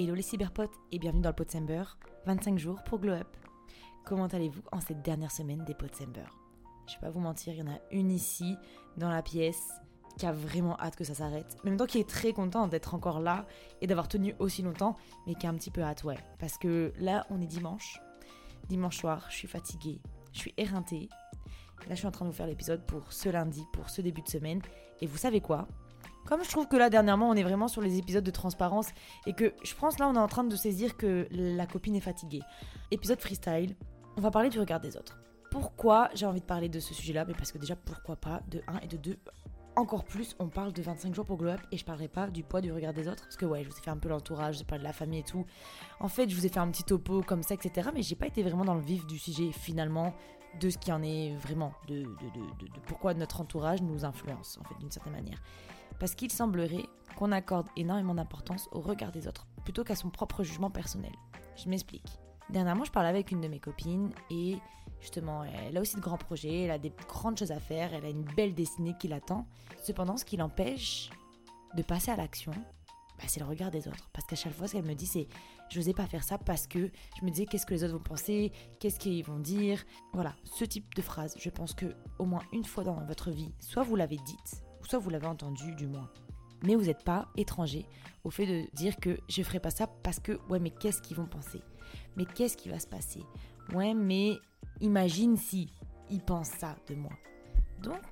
Hello les cyberpotes et bienvenue dans le Potsember, 25 jours pour Glow Up. Comment allez-vous en cette dernière semaine des Potsember Je vais pas vous mentir, il y en a une ici, dans la pièce, qui a vraiment hâte que ça s'arrête. Même temps qui est très content d'être encore là et d'avoir tenu aussi longtemps, mais qui a un petit peu hâte, ouais. Parce que là, on est dimanche. Dimanche soir, je suis fatiguée, je suis éreintée. Là, je suis en train de vous faire l'épisode pour ce lundi, pour ce début de semaine. Et vous savez quoi? Comme je trouve que là, dernièrement, on est vraiment sur les épisodes de transparence et que je pense là, on est en train de saisir que la copine est fatiguée. Épisode freestyle, on va parler du regard des autres. Pourquoi j'ai envie de parler de ce sujet-là? Mais parce que déjà, pourquoi pas De 1 et de 2, encore plus, on parle de 25 jours pour Glow Up et je parlerai pas du poids du regard des autres. Parce que ouais, je vous ai fait un peu l'entourage, j'ai parlé de la famille et tout. En fait, je vous ai fait un petit topo comme ça, etc. Mais j'ai pas été vraiment dans le vif du sujet finalement de ce qui en est vraiment, de, de, de, de pourquoi notre entourage nous influence, en fait, d'une certaine manière parce qu'il semblerait qu'on accorde énormément d'importance au regard des autres, plutôt qu'à son propre jugement personnel. Je m'explique. Dernièrement, je parlais avec une de mes copines et justement, elle a aussi de grands projets, elle a des grandes choses à faire, elle a une belle destinée qui l'attend. Cependant, ce qui l'empêche de passer à l'action, bah, c'est le regard des autres. Parce qu'à chaque fois, ce qu'elle me dit, c'est je n'osais pas faire ça parce que je me disais qu'est-ce que les autres vont penser, qu'est-ce qu'ils vont dire. Voilà, ce type de phrase, je pense que au moins une fois dans votre vie, soit vous l'avez dite, soit vous l'avez entendu du moins. Mais vous n'êtes pas étranger au fait de dire que je ferai pas ça parce que, ouais, mais qu'est-ce qu'ils vont penser? Mais qu'est-ce qui va se passer? Ouais, mais imagine si ils pensent ça de moi. Donc,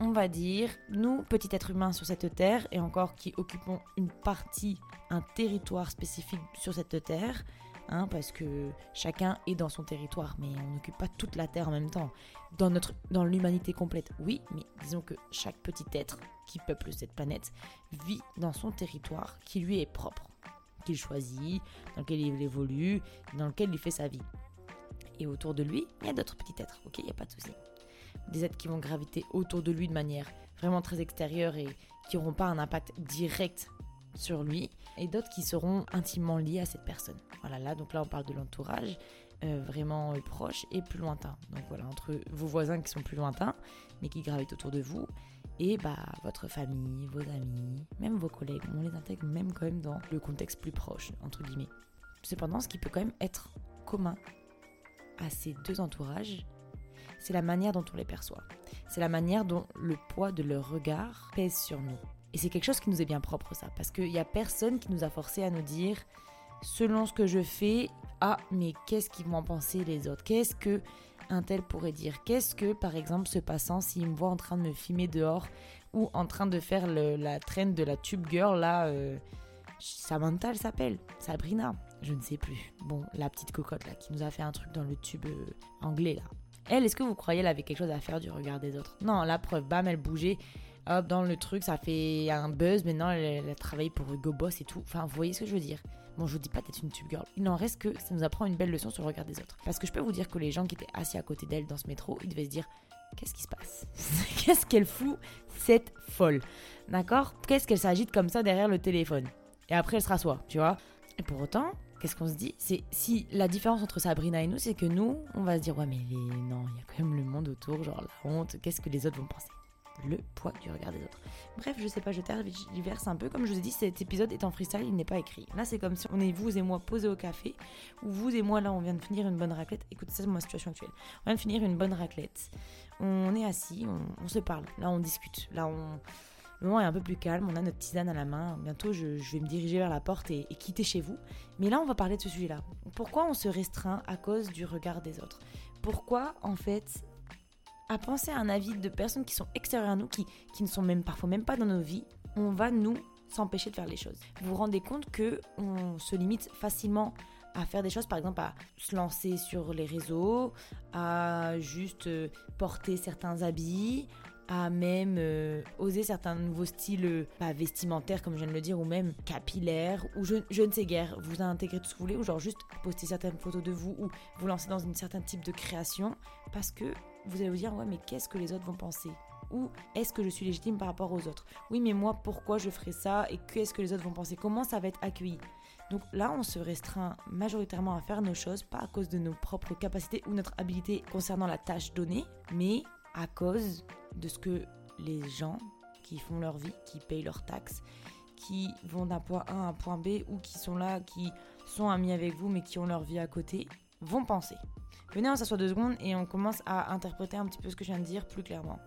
on va dire, nous, petits êtres humains sur cette terre, et encore qui occupons une partie, un territoire spécifique sur cette terre, Hein, parce que chacun est dans son territoire, mais on n'occupe pas toute la Terre en même temps. Dans, notre, dans l'humanité complète, oui, mais disons que chaque petit être qui peuple cette planète vit dans son territoire qui lui est propre, qu'il choisit, dans lequel il évolue, dans lequel il fait sa vie. Et autour de lui, il y a d'autres petits êtres, ok, il n'y a pas de souci. Des êtres qui vont graviter autour de lui de manière vraiment très extérieure et qui n'auront pas un impact direct sur lui, et d'autres qui seront intimement liés à cette personne. Voilà, là, donc là, on parle de l'entourage euh, vraiment euh, proche et plus lointain. Donc voilà, entre vos voisins qui sont plus lointains, mais qui gravitent autour de vous, et bah votre famille, vos amis, même vos collègues, on les intègre même quand même dans le contexte plus proche, entre guillemets. Cependant, ce qui peut quand même être commun à ces deux entourages, c'est la manière dont on les perçoit. C'est la manière dont le poids de leur regard pèse sur nous. Et c'est quelque chose qui nous est bien propre, ça. Parce qu'il n'y a personne qui nous a forcé à nous dire, selon ce que je fais, ah, mais qu'est-ce qu'ils vont en penser les autres? Qu'est-ce que un tel pourrait dire? Qu'est-ce que, par exemple, se passant s'il me voit en train de me filmer dehors ou en train de faire la traîne de la tube girl, là, euh, Samantha, elle s'appelle Sabrina, je ne sais plus. Bon, la petite cocotte, là, qui nous a fait un truc dans le tube euh, anglais, là. Elle, est-ce que vous croyez elle avait quelque chose à faire du regard des autres? Non, la preuve, bam, elle bougeait hop, dans le truc, ça fait un buzz. Maintenant, elle, a travaillé pour Hugo Boss et tout. Enfin, vous voyez ce que je veux dire. Bon, je vous dis pas d'être une tube girl. Il n'en reste que ça nous apprend une belle leçon sur le regard des autres. Parce que je peux vous dire que les gens qui étaient assis à côté d'elle dans ce métro, ils devaient se dire Qu'est-ce qui se passe? Qu'est-ce qu'elle fout, cette folle? D'accord? Qu'est-ce qu'elle s'agite comme ça derrière le téléphone? Et après, elle se rassoit, tu vois? Et pour autant, qu'est-ce qu'on se dit? C'est si la différence entre Sabrina et nous, c'est que nous, on va se dire Ouais, mais non, il y a quand même le monde autour, genre la honte, qu'est-ce que les autres vont penser? Le poids du regard des autres. Bref, je sais pas, je verse un peu. Comme je vous ai dit, cet épisode est en freestyle, il n'est pas écrit. Là, c'est comme si on est vous et moi posés au café, ou vous et moi, là, on vient de finir une bonne raclette. Écoutez, ça, c'est ma situation actuelle. On vient de finir une bonne raclette. On est assis, on, se parle. Là, on discute. Là, on. Le moment est un peu plus calme, on a notre tisane à la main. Bientôt, je, vais me diriger vers la porte et, et quitter chez vous. Mais là, on va parler de ce sujet-là. Pourquoi on se restreint à cause du regard des autres? Pourquoi, en fait, à penser à un avis de personnes qui sont extérieures à nous, qui, qui ne sont même parfois même pas dans nos vies, on va nous s'empêcher de faire les choses. Vous vous rendez compte que on se limite facilement à faire des choses, par exemple à se lancer sur les réseaux, à juste euh, porter certains habits, à même euh, oser certains nouveaux styles euh, pas vestimentaires comme je viens de le dire ou même capillaires ou je, je ne sais guère vous intégrer tout ce que vous voulez ou genre juste poster certaines photos de vous ou vous lancer dans une certain type de création parce que vous allez vous dire ouais mais qu'est-ce que les autres vont penser? Ou est-ce que je suis légitime par rapport aux autres? Oui mais moi pourquoi je ferais ça et qu'est-ce que les autres vont penser? Comment ça va être accueilli? Donc là, on se restreint majoritairement à faire nos choses, pas à cause de nos propres capacités ou notre habilité concernant la tâche donnée, mais à cause de ce que les gens qui font leur vie, qui payent leurs taxes, qui vont d'un point A à un point B ou qui sont là, qui sont amis avec vous mais qui ont leur vie à côté, vont penser. Venez, on s'assoit deux secondes et on commence à interpréter un petit peu ce que je viens de dire plus clairement.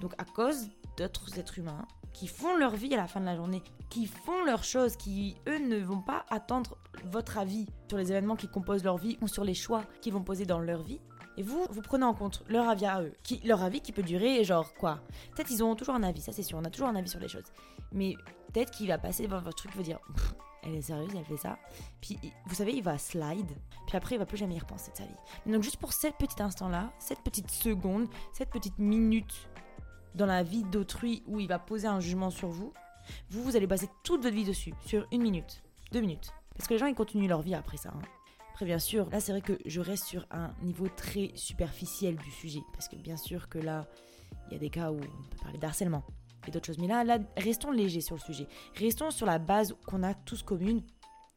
Donc à cause d'autres êtres humains qui font leur vie à la fin de la journée, qui font leurs choses, qui eux ne vont pas attendre votre avis sur les événements qui composent leur vie ou sur les choix qu'ils vont poser dans leur vie. Et vous, vous prenez en compte leur avis à eux, qui, leur avis qui peut durer genre quoi Peut-être ils ont toujours un avis, ça c'est sûr, on a toujours un avis sur les choses. Mais peut-être qu'il va passer devant votre truc, il va dire elle est sérieuse, elle fait ça. Puis vous savez, il va slide, puis après il va plus jamais y repenser de sa vie. donc juste pour cet petit instant-là, cette petite seconde, cette petite minute dans la vie d'autrui où il va poser un jugement sur vous, vous, vous allez baser toute votre vie dessus, sur une minute, deux minutes. Parce que les gens, ils continuent leur vie après ça. Hein. Après, bien sûr, là, c'est vrai que je reste sur un niveau très superficiel du sujet. Parce que bien sûr que là, il y a des cas où on peut parler d'harcèlement et d'autres choses. Mais là, restons légers sur le sujet. Restons sur la base qu'on a tous commune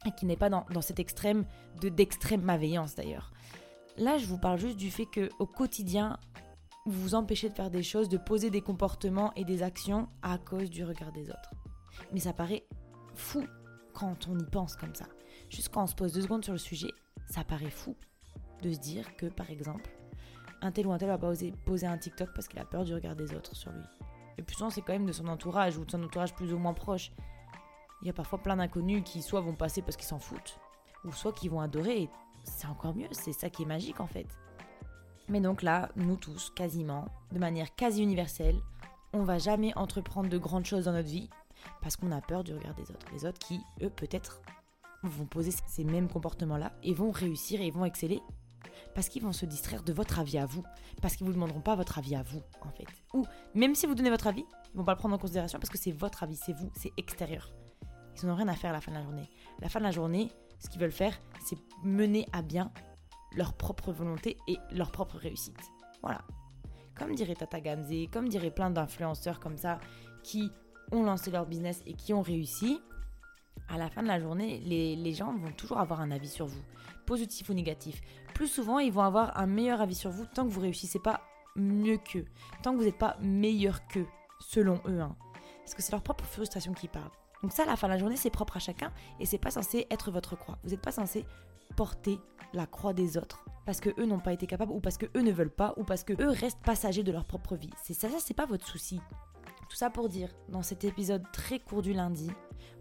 et qui n'est pas dans, dans cet extrême de d'extrême malveillance d'ailleurs. Là, je vous parle juste du fait que au quotidien, vous vous empêchez de faire des choses, de poser des comportements et des actions à cause du regard des autres. Mais ça paraît fou quand on y pense comme ça. Juste quand on se pose deux secondes sur le sujet, ça paraît fou de se dire que, par exemple, un tel ou un tel va pas oser poser un TikTok parce qu'il a peur du regard des autres sur lui. Et puis souvent, c'est quand même de son entourage ou de son entourage plus ou moins proche. Il y a parfois plein d'inconnus qui soit vont passer parce qu'ils s'en foutent, ou soit qui vont adorer. C'est encore mieux, c'est ça qui est magique en fait. Mais donc là, nous tous, quasiment, de manière quasi universelle, on va jamais entreprendre de grandes choses dans notre vie parce qu'on a peur du regard des autres. Les autres qui, eux, peut-être, vont poser ces mêmes comportements-là et vont réussir et vont exceller parce qu'ils vont se distraire de votre avis à vous, parce qu'ils vous demanderont pas votre avis à vous, en fait. Ou même si vous donnez votre avis, ils vont pas le prendre en considération parce que c'est votre avis, c'est vous, c'est extérieur. Ils n'ont rien à faire à la fin de la journée. la fin de la journée, ce qu'ils veulent faire, c'est mener à bien leur propre volonté et leur propre réussite. Voilà. Comme dirait Tata Gamze, comme dirait plein d'influenceurs comme ça, qui ont lancé leur business et qui ont réussi, à la fin de la journée, les, gens vont toujours avoir un avis sur vous, positif ou négatif. Plus souvent, ils vont avoir un meilleur avis sur vous tant que vous réussissez pas mieux qu'eux, tant que vous n'êtes pas meilleur qu'eux, selon eux. Hein. Parce que c'est leur propre frustration qui parle. Donc ça, à la fin de la journée, c'est propre à chacun et c'est pas censé être votre croix. Vous n'êtes pas censé porter la croix des autres parce que eux n'ont pas été capables ou parce que eux ne veulent pas ou parce que eux restent passagers de leur propre vie. C'est ça, ça c'est pas votre souci. Tout ça pour dire, dans cet épisode très court du lundi,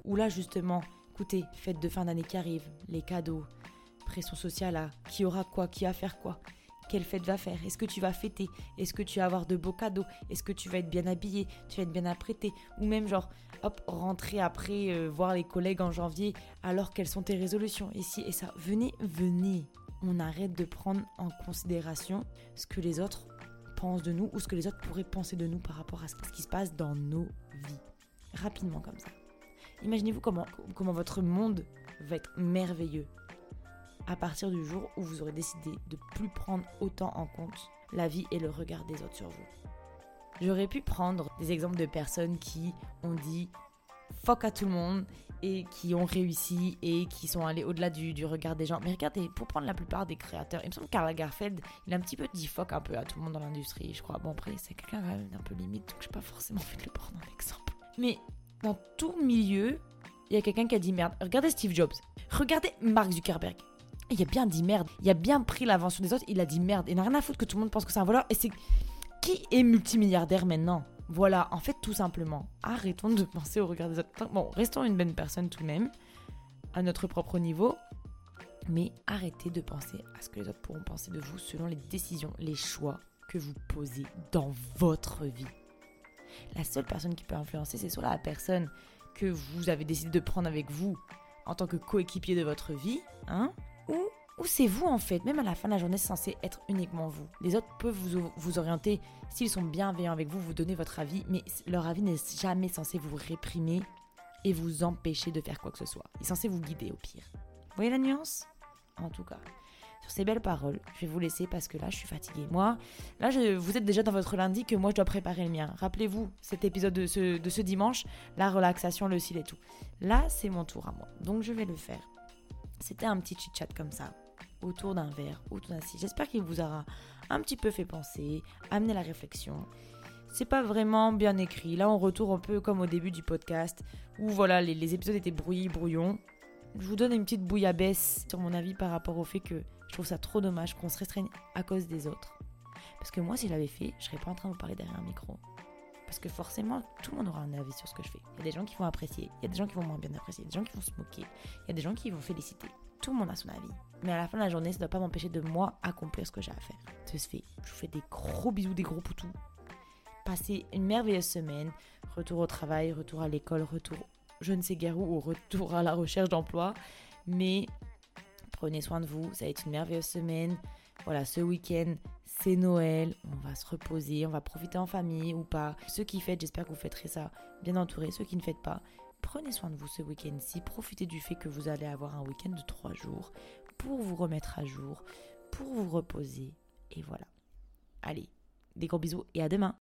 où là justement, écoutez, fête de fin d'année qui arrive, les cadeaux, pression sociale à qui aura quoi, qui va faire quoi, quelle fête va faire Est-ce que tu vas fêter Est-ce que tu vas avoir de beaux cadeaux Est-ce que tu vas être bien habillé Tu vas être bien apprêté Ou même genre, hop, rentrer après euh, voir les collègues en janvier alors quelles sont tes résolutions Et si et ça, venez, venez. On arrête de prendre en considération ce que les autres de nous ou ce que les autres pourraient penser de nous par rapport à ce qui se passe dans nos vies. Rapidement comme ça. Imaginez-vous comment, comment votre monde va être merveilleux à partir du jour où vous aurez décidé de plus prendre autant en compte la vie et le regard des autres sur vous. J'aurais pu prendre des exemples de personnes qui ont dit fuck à tout le monde et qui ont réussi et qui sont allés au-delà du, regard des gens. Mais regardez, pour prendre la plupart des créateurs, il me semble que Karl Garfeld, il a un petit peu dit fuck un peu à tout le monde dans l'industrie, je crois. Bon, après, c'est quelqu'un un peu limite, donc je pas forcément fait de le prendre en exemple. Mais dans tout milieu, il y a quelqu'un qui a dit merde. Regardez Steve Jobs. Regardez Mark Zuckerberg. Il a bien dit merde. Il a bien pris l'invention des autres. Il a dit merde. Il n'a rien à foutre que tout le monde pense que c'est un voleur. Et c'est qui est multimilliardaire maintenant? Voilà, en fait, tout simplement, arrêtons de penser au regard des autres. Bon, restons une bonne personne tout de même, à notre propre niveau. Mais arrêtez de penser à ce que les autres pourront penser de vous selon les décisions, les choix que vous posez dans votre vie. La seule personne qui peut influencer, c'est soit la personne que vous avez décidé de prendre avec vous en tant que coéquipier de votre vie, hein, ou, ou c'est vous en fait? Même à la fin de la journée, c'est censé être uniquement vous. Les autres peuvent vous, vous orienter s'ils sont bienveillants avec vous, vous donner votre avis, mais leur avis n'est jamais censé vous réprimer et vous empêcher de faire quoi que ce soit. Il est censé vous guider au pire. Vous voyez la nuance? En tout cas. Sur ces belles paroles, je vais vous laisser parce que là, je suis fatiguée. Moi, là, vous êtes déjà dans votre lundi que moi, je dois préparer le mien. Rappelez-vous cet épisode de ce, de ce dimanche, la relaxation, le cil et tout. Là, c'est mon tour à moi. Donc, je vais le faire. C'était un petit chit-chat comme ça, autour d'un verre, autour d'un J'espère qu'il vous aura un petit peu fait penser, amené la réflexion. c'est pas vraiment bien écrit. Là, on retourne un peu comme au début du podcast, où voilà, les, les épisodes étaient brouillés, brouillons. Je vous donne une petite bouillabaisse sur mon avis par rapport au fait que je trouve ça trop dommage qu'on se restreigne à cause des autres. Parce que moi, si je l'avais fait, je serais pas en train de vous parler derrière un micro. Parce que forcément, tout le monde aura un avis sur ce que je fais. Il y a des gens qui vont apprécier, il y a des gens qui vont moins bien apprécier, des gens qui vont se moquer, il y a des gens qui vont féliciter. Tout le monde a son avis. Mais à la fin de la journée, ça ne doit pas m'empêcher de moi accomplir ce que j'ai à faire. Je vous fais des gros bisous, des gros poutous. Passez une merveilleuse semaine. Retour au travail, retour à l'école, retour je ne sais guère où, ou retour à la recherche d'emploi. Mais prenez soin de vous. Ça va être une merveilleuse semaine. Voilà, ce week-end, c'est Noël. On va se reposer, on va profiter en famille ou pas. Ceux qui fêtent, j'espère que vous fêterez ça bien entouré. Ceux qui ne fêtent pas, prenez soin de vous ce week-end-ci. Profitez du fait que vous allez avoir un week-end de trois jours pour vous remettre à jour, pour vous reposer. Et voilà. Allez, des gros bisous et à demain.